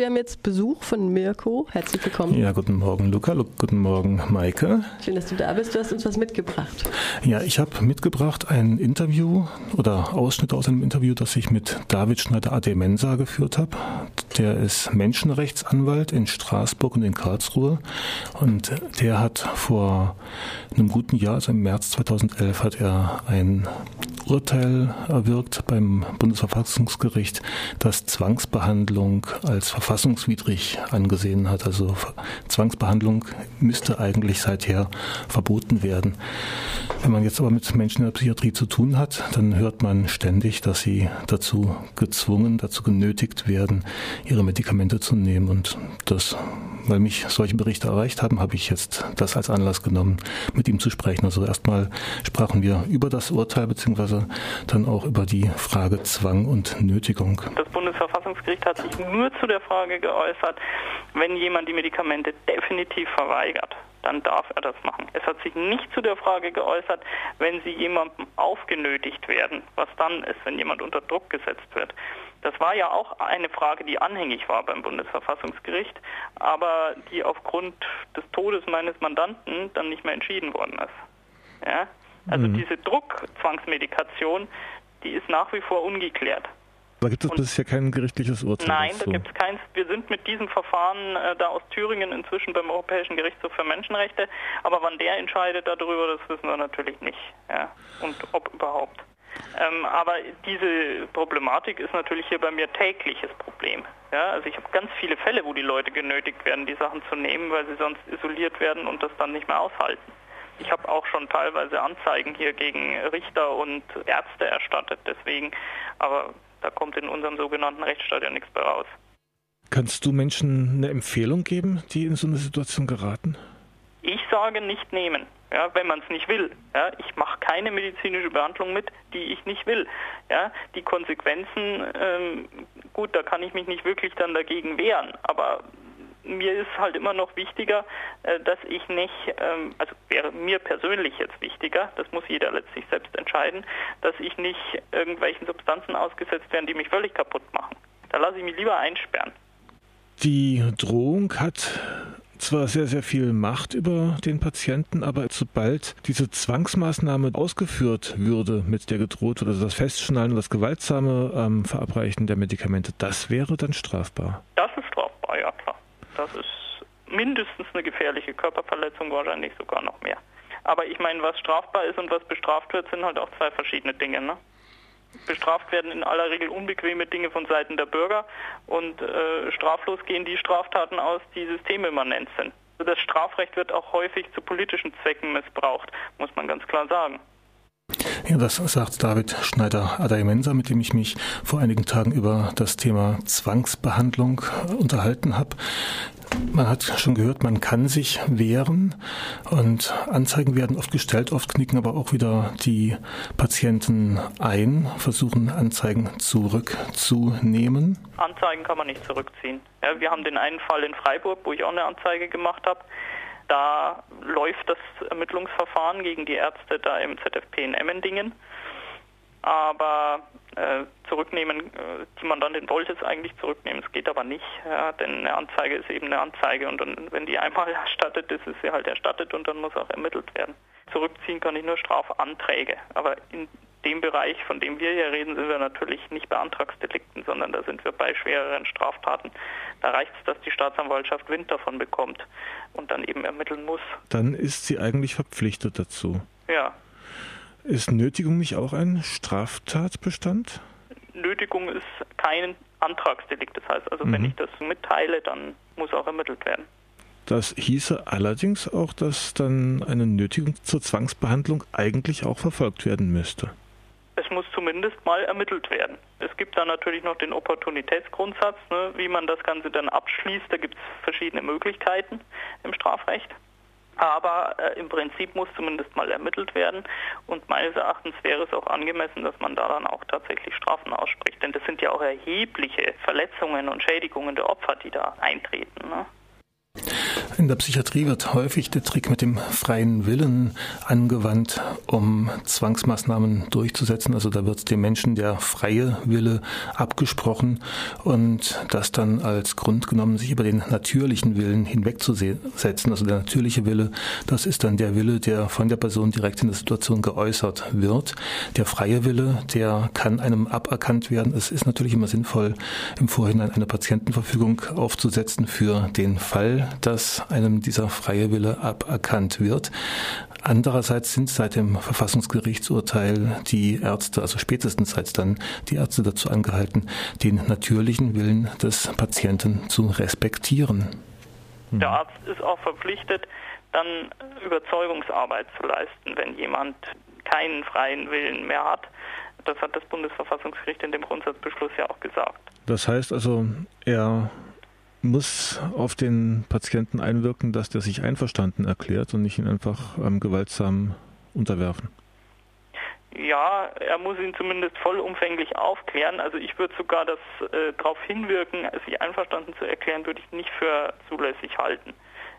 wir haben jetzt Besuch von Mirko. Herzlich willkommen. Ja, guten Morgen, Luca. Guten Morgen, Maike. Schön, dass du da bist. Du hast uns was mitgebracht. Ja, ich habe mitgebracht ein Interview oder Ausschnitte aus einem Interview, das ich mit David Schneider-Ademensa geführt habe. Der ist Menschenrechtsanwalt in Straßburg und in Karlsruhe. Und der hat vor einem guten Jahr, also im März 2011, hat er ein Urteil erwirkt beim Bundesverfassungsgericht, das Zwangsbehandlung als verfassungswidrig angesehen hat. Also Zwangsbehandlung müsste eigentlich seither verboten werden. Wenn man jetzt aber mit Menschen in der Psychiatrie zu tun hat, dann hört man ständig, dass sie dazu gezwungen, dazu genötigt werden, ihre Medikamente zu nehmen. Und das, weil mich solche Berichte erreicht haben, habe ich jetzt das als Anlass genommen, mit ihm zu sprechen. Also erstmal sprachen wir über das Urteil beziehungsweise dann auch über die Frage Zwang und Nötigung. Das Bundesverfassungsgericht hat sich nur zu der Frage geäußert, wenn jemand die Medikamente definitiv verweigert dann darf er das machen. Es hat sich nicht zu der Frage geäußert, wenn sie jemandem aufgenötigt werden, was dann ist, wenn jemand unter Druck gesetzt wird. Das war ja auch eine Frage, die anhängig war beim Bundesverfassungsgericht, aber die aufgrund des Todes meines Mandanten dann nicht mehr entschieden worden ist. Ja? Also mhm. diese Druckzwangsmedikation, die ist nach wie vor ungeklärt. Da gibt es bisher kein gerichtliches Urteil. Nein, dazu. da gibt es keins. Wir sind mit diesem Verfahren äh, da aus Thüringen inzwischen beim Europäischen Gerichtshof für Menschenrechte. Aber wann der entscheidet darüber, das wissen wir natürlich nicht. Ja. Und ob überhaupt. Ähm, aber diese Problematik ist natürlich hier bei mir tägliches Problem. Ja, also ich habe ganz viele Fälle, wo die Leute genötigt werden, die Sachen zu nehmen, weil sie sonst isoliert werden und das dann nicht mehr aushalten. Ich habe auch schon teilweise Anzeigen hier gegen Richter und Ärzte erstattet, deswegen. Aber da kommt in unserem sogenannten Rechtsstaat ja nichts mehr raus. Kannst du Menschen eine Empfehlung geben, die in so eine Situation geraten? Ich sage nicht nehmen, ja, wenn man es nicht will. Ja. Ich mache keine medizinische Behandlung mit, die ich nicht will. Ja. Die Konsequenzen, ähm, gut, da kann ich mich nicht wirklich dann dagegen wehren, aber mir ist halt immer noch wichtiger, äh, dass ich nicht, ähm, also wäre mir persönlich jetzt wichtiger, das muss jeder letztlich selbst entscheiden, dass ich nicht irgendwelchen Substanzen ausgesetzt werde, die mich völlig kaputt machen. Da lasse ich mich lieber einsperren. Die Drohung hat zwar sehr, sehr viel Macht über den Patienten, aber sobald diese Zwangsmaßnahme ausgeführt würde, mit der gedroht also das Festschnallen und das gewaltsame ähm, Verabreichen der Medikamente, das wäre dann strafbar. Das ist strafbar, ja klar. Das ist mindestens eine gefährliche Körperverletzung, wahrscheinlich sogar noch mehr. Aber ich meine, was strafbar ist und was bestraft wird, sind halt auch zwei verschiedene Dinge. Ne? Bestraft werden in aller Regel unbequeme Dinge von Seiten der Bürger und äh, straflos gehen die Straftaten aus, die systemimmanent sind. Das Strafrecht wird auch häufig zu politischen Zwecken missbraucht, muss man ganz klar sagen. Ja, das sagt David Schneider-Adaimensa, mit dem ich mich vor einigen Tagen über das Thema Zwangsbehandlung unterhalten habe. Man hat schon gehört, man kann sich wehren und Anzeigen werden oft gestellt, oft knicken aber auch wieder die Patienten ein, versuchen Anzeigen zurückzunehmen. Anzeigen kann man nicht zurückziehen. Ja, wir haben den einen Fall in Freiburg, wo ich auch eine Anzeige gemacht habe. Da läuft das Ermittlungsverfahren gegen die Ärzte da im ZFP in Emmendingen. Aber äh, zurücknehmen, äh, die Mandantin wollte es eigentlich zurücknehmen, es geht aber nicht, ja, denn eine Anzeige ist eben eine Anzeige und dann, wenn die einmal erstattet ist, ist sie halt erstattet und dann muss auch ermittelt werden. Zurückziehen kann ich nur Strafanträge, aber in dem Bereich, von dem wir hier reden, sind wir natürlich nicht bei Antragsdelikten, sondern da sind wir bei schwereren Straftaten. Da reicht es, dass die Staatsanwaltschaft Wind davon bekommt und dann eben ermitteln muss. Dann ist sie eigentlich verpflichtet dazu. Ja. Ist Nötigung nicht auch ein Straftatbestand? Nötigung ist kein Antragsdelikt. Das heißt also, mhm. wenn ich das mitteile, dann muss auch ermittelt werden. Das hieße allerdings auch, dass dann eine Nötigung zur Zwangsbehandlung eigentlich auch verfolgt werden müsste. Muss zumindest mal ermittelt werden. Es gibt da natürlich noch den Opportunitätsgrundsatz, ne, wie man das Ganze dann abschließt. Da gibt es verschiedene Möglichkeiten im Strafrecht. Aber äh, im Prinzip muss zumindest mal ermittelt werden. Und meines Erachtens wäre es auch angemessen, dass man da dann auch tatsächlich Strafen ausspricht. Denn das sind ja auch erhebliche Verletzungen und Schädigungen der Opfer, die da eintreten. Ne? In der Psychiatrie wird häufig der Trick mit dem freien Willen angewandt, um Zwangsmaßnahmen durchzusetzen. Also da wird dem Menschen der freie Wille abgesprochen und das dann als Grund genommen, sich über den natürlichen Willen hinwegzusetzen. Also der natürliche Wille, das ist dann der Wille, der von der Person direkt in der Situation geäußert wird. Der freie Wille, der kann einem aberkannt werden. Es ist natürlich immer sinnvoll, im Vorhinein eine Patientenverfügung aufzusetzen für den Fall, dass einem dieser freie Wille aberkannt wird. Andererseits sind seit dem Verfassungsgerichtsurteil die Ärzte, also spätestens seit dann die Ärzte dazu angehalten, den natürlichen Willen des Patienten zu respektieren. Der Arzt ist auch verpflichtet, dann Überzeugungsarbeit zu leisten, wenn jemand keinen freien Willen mehr hat. Das hat das Bundesverfassungsgericht in dem Grundsatzbeschluss ja auch gesagt. Das heißt also, er muss auf den Patienten einwirken, dass der sich einverstanden erklärt und nicht ihn einfach ähm, gewaltsam unterwerfen. Ja, er muss ihn zumindest vollumfänglich aufklären. Also ich würde sogar das äh, darauf hinwirken, sich einverstanden zu erklären, würde ich nicht für zulässig halten.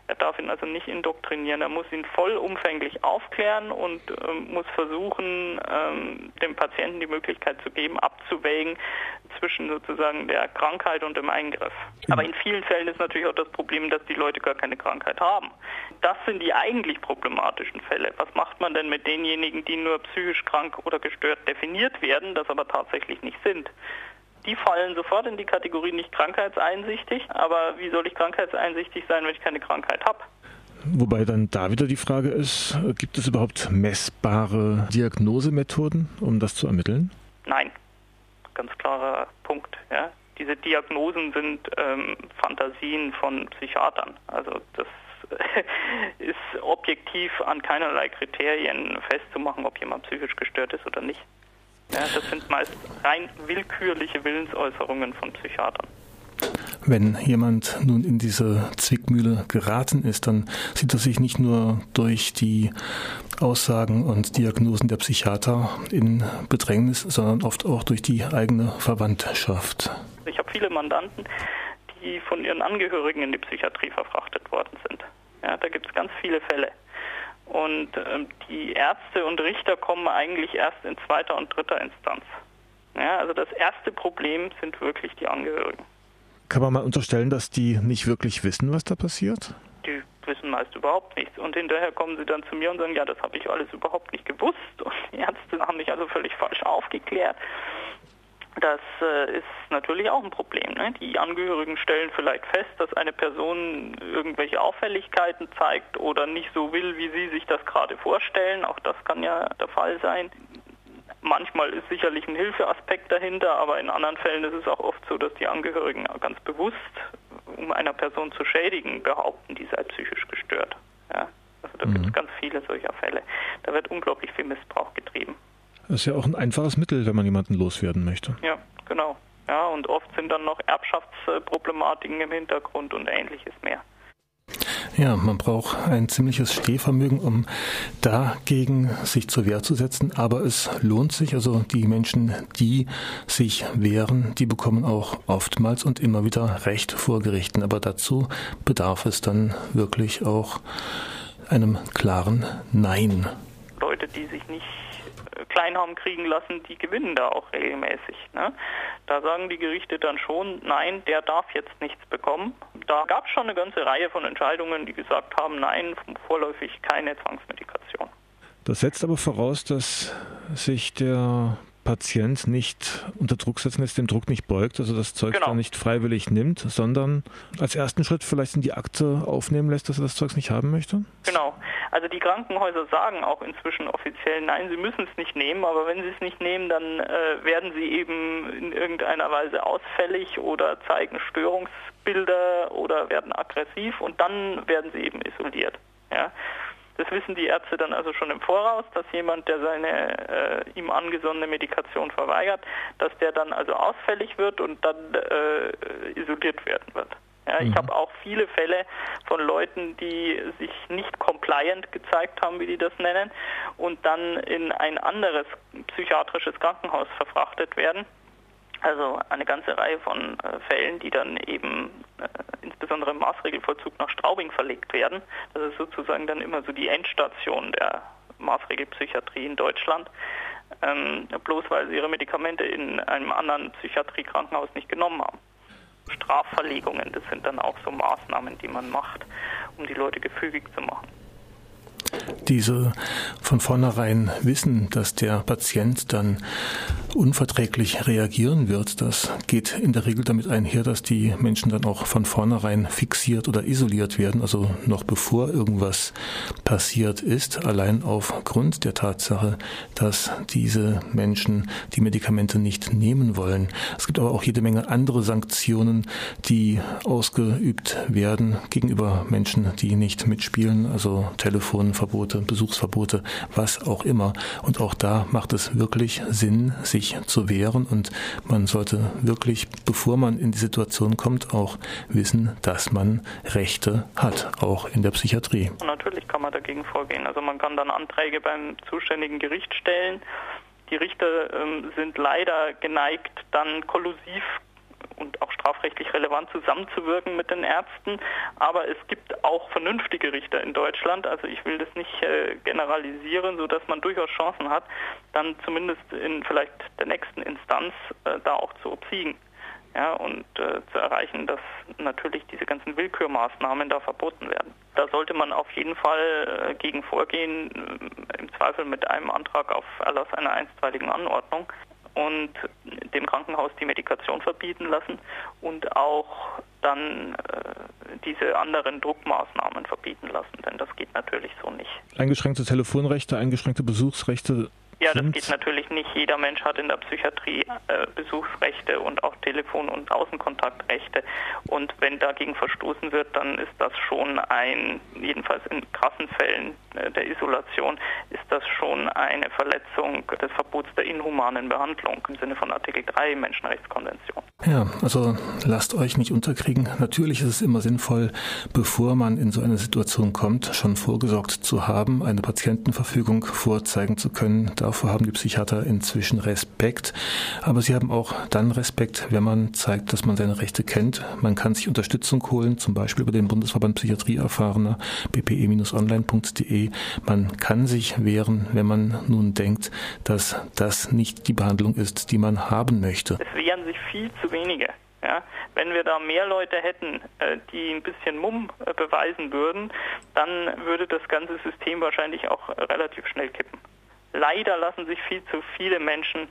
Er darf ihn also nicht indoktrinieren. Er muss ihn vollumfänglich aufklären und ähm, muss versuchen, ähm, dem Patienten die Möglichkeit zu geben, abzuwägen zwischen sozusagen der Krankheit und dem Eingriff. Aber in vielen Fällen ist natürlich auch das Problem, dass die Leute gar keine Krankheit haben. Das sind die eigentlich problematischen Fälle. Was macht man denn mit denjenigen, die nur psychisch krank oder gestört definiert werden, das aber tatsächlich nicht sind? Die fallen sofort in die Kategorie nicht krankheitseinsichtig. Aber wie soll ich krankheitseinsichtig sein, wenn ich keine Krankheit habe? Wobei dann da wieder die Frage ist, gibt es überhaupt messbare Diagnosemethoden, um das zu ermitteln? Nein, ganz klarer Punkt. Ja. Diese Diagnosen sind ähm, Fantasien von Psychiatern. Also das ist objektiv an keinerlei Kriterien festzumachen, ob jemand psychisch gestört ist oder nicht. Ja, das sind meist rein willkürliche Willensäußerungen von Psychiatern. Wenn jemand nun in diese Zwickmühle geraten ist, dann sieht er sich nicht nur durch die Aussagen und Diagnosen der Psychiater in Bedrängnis, sondern oft auch durch die eigene Verwandtschaft. Ich habe viele Mandanten, die von ihren Angehörigen in die Psychiatrie verfrachtet worden sind. Ja, da gibt es ganz viele Fälle. Und ähm, die Ärzte und Richter kommen eigentlich erst in zweiter und dritter Instanz. Ja, also das erste Problem sind wirklich die Angehörigen. Kann man mal unterstellen, dass die nicht wirklich wissen, was da passiert? Die wissen meist überhaupt nichts. Und hinterher kommen sie dann zu mir und sagen, ja, das habe ich alles überhaupt nicht gewusst. Und die Ärzte haben mich also völlig falsch aufgeklärt. Das äh, ist natürlich auch ein Problem. Ne? Die Angehörigen stellen vielleicht fest, dass eine Person irgendwelche Auffälligkeiten zeigt oder nicht so will, wie sie sich das gerade vorstellen. Auch das kann ja der Fall sein. Manchmal ist sicherlich ein Hilfeaspekt dahinter, aber in anderen Fällen ist es auch oft so, dass die Angehörigen ganz bewusst, um einer Person zu schädigen, behaupten, die sei psychisch gestört. Ja? Also da mhm. gibt es ganz viele solcher Fälle. Da wird unglaublich viel Missbrauch getrieben. Das ist ja auch ein einfaches Mittel, wenn man jemanden loswerden möchte. Ja, genau. Ja, und oft sind dann noch Erbschaftsproblematiken im Hintergrund und ähnliches mehr. Ja, man braucht ein ziemliches Stehvermögen, um dagegen sich zur Wehr zu setzen. Aber es lohnt sich. Also die Menschen, die sich wehren, die bekommen auch oftmals und immer wieder Recht vor Gerichten. Aber dazu bedarf es dann wirklich auch einem klaren Nein. Die sich nicht klein haben kriegen lassen, die gewinnen da auch regelmäßig. Ne? Da sagen die Gerichte dann schon, nein, der darf jetzt nichts bekommen. Da gab es schon eine ganze Reihe von Entscheidungen, die gesagt haben, nein, vorläufig keine Zwangsmedikation. Das setzt aber voraus, dass sich der Patient nicht unter Druck setzen lässt, dem Druck nicht beugt, also das Zeug genau. dann nicht freiwillig nimmt, sondern als ersten Schritt vielleicht in die Akte aufnehmen lässt, dass er das Zeug nicht haben möchte? Genau. Also die Krankenhäuser sagen auch inzwischen offiziell, nein, sie müssen es nicht nehmen, aber wenn sie es nicht nehmen, dann äh, werden sie eben in irgendeiner Weise ausfällig oder zeigen Störungsbilder oder werden aggressiv und dann werden sie eben isoliert. Ja. Das wissen die Ärzte dann also schon im Voraus, dass jemand, der seine äh, ihm angesonnene Medikation verweigert, dass der dann also ausfällig wird und dann äh, isoliert werden wird. Ja, ich mhm. habe auch viele Fälle von Leuten, die sich nicht compliant gezeigt haben, wie die das nennen, und dann in ein anderes psychiatrisches Krankenhaus verfrachtet werden. Also eine ganze Reihe von äh, Fällen, die dann eben äh, insbesondere im Maßregelvollzug nach Straubing verlegt werden. Das ist sozusagen dann immer so die Endstation der Maßregelpsychiatrie in Deutschland. Ähm, bloß weil sie ihre Medikamente in einem anderen Psychiatriekrankenhaus nicht genommen haben. Strafverlegungen, das sind dann auch so Maßnahmen, die man macht, um die Leute gefügig zu machen diese von vornherein wissen, dass der Patient dann unverträglich reagieren wird, das geht in der Regel damit einher, dass die Menschen dann auch von vornherein fixiert oder isoliert werden, also noch bevor irgendwas passiert ist, allein aufgrund der Tatsache, dass diese Menschen die Medikamente nicht nehmen wollen. Es gibt aber auch jede Menge andere Sanktionen, die ausgeübt werden gegenüber Menschen, die nicht mitspielen, also Telefonverbote, Besuchsverbote, was auch immer. Und auch da macht es wirklich Sinn, sich zu wehren und man sollte wirklich, bevor man in die Situation kommt, auch wissen, dass man Rechte hat, auch in der Psychiatrie. Natürlich kann man dagegen vorgehen. Also man kann dann Anträge beim zuständigen Gericht stellen. Die Richter ähm, sind leider geneigt, dann kollusiv und auch strafrechtlich relevant zusammenzuwirken mit den Ärzten. Aber es gibt auch vernünftige Richter in Deutschland. Also ich will das nicht äh, generalisieren, sodass man durchaus Chancen hat, dann zumindest in vielleicht der nächsten Instanz äh, da auch zu obsiegen. Ja, und äh, zu erreichen, dass natürlich diese ganzen Willkürmaßnahmen da verboten werden. Da sollte man auf jeden Fall äh, gegen vorgehen, äh, im Zweifel mit einem Antrag auf Erlass einer einstweiligen Anordnung und dem Krankenhaus die Medikation verbieten lassen und auch dann äh, diese anderen Druckmaßnahmen verbieten lassen, denn das geht natürlich so nicht. Eingeschränkte Telefonrechte, eingeschränkte Besuchsrechte ja, das geht natürlich nicht. Jeder Mensch hat in der Psychiatrie äh, Besuchsrechte und auch Telefon- und Außenkontaktrechte. Und wenn dagegen verstoßen wird, dann ist das schon ein, jedenfalls in krassen Fällen äh, der Isolation, ist das schon eine Verletzung des Verbots der inhumanen Behandlung im Sinne von Artikel 3 Menschenrechtskonvention. Ja, also lasst euch nicht unterkriegen. Natürlich ist es immer sinnvoll, bevor man in so eine Situation kommt, schon vorgesorgt zu haben, eine Patientenverfügung vorzeigen zu können. Davor haben die Psychiater inzwischen Respekt. Aber sie haben auch dann Respekt, wenn man zeigt, dass man seine Rechte kennt. Man kann sich Unterstützung holen, zum Beispiel über den Bundesverband Psychiatrie erfahrener, bpe-online.de. Man kann sich wehren, wenn man nun denkt, dass das nicht die Behandlung ist, die man haben möchte. Es wehren sich viel zu wenige. Ja, wenn wir da mehr Leute hätten, äh, die ein bisschen Mumm äh, beweisen würden, dann würde das ganze System wahrscheinlich auch relativ schnell kippen. Leider lassen sich viel zu viele Menschen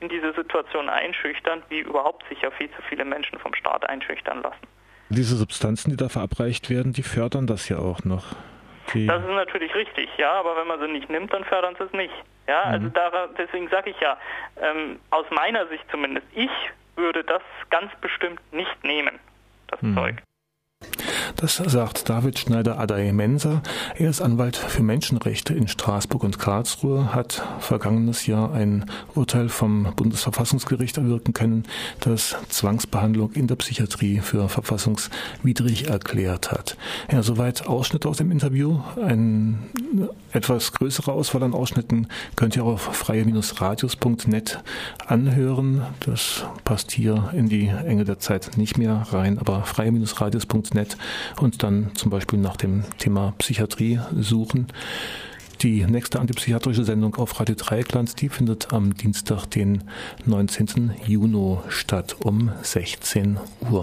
in diese Situation einschüchtern, wie überhaupt sich ja viel zu viele Menschen vom Staat einschüchtern lassen. Diese Substanzen, die da verabreicht werden, die fördern das ja auch noch. Die das ist natürlich richtig, ja, aber wenn man sie nicht nimmt, dann fördern sie es nicht. Ja, also mhm. da, deswegen sage ich ja, ähm, aus meiner Sicht zumindest, ich würde das ganz bestimmt nicht nehmen, das mhm. Zeug. Das sagt David Schneider-Adai-Menser. Er ist Anwalt für Menschenrechte in Straßburg und Karlsruhe, hat vergangenes Jahr ein Urteil vom Bundesverfassungsgericht erwirken können, das Zwangsbehandlung in der Psychiatrie für verfassungswidrig erklärt hat. Ja, soweit Ausschnitte aus dem Interview. Eine etwas größere Auswahl an Ausschnitten könnt ihr auf freie-radios.net anhören. Das passt hier in die Enge der Zeit nicht mehr rein, aber freie-radios.net und dann zum Beispiel nach dem Thema Psychiatrie suchen. Die nächste antipsychiatrische Sendung auf Radio Dreieckland, die findet am Dienstag, den 19. Juni statt um 16 Uhr.